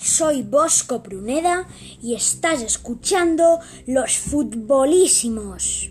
soy Bosco Pruneda y estás escuchando Los Futbolísimos.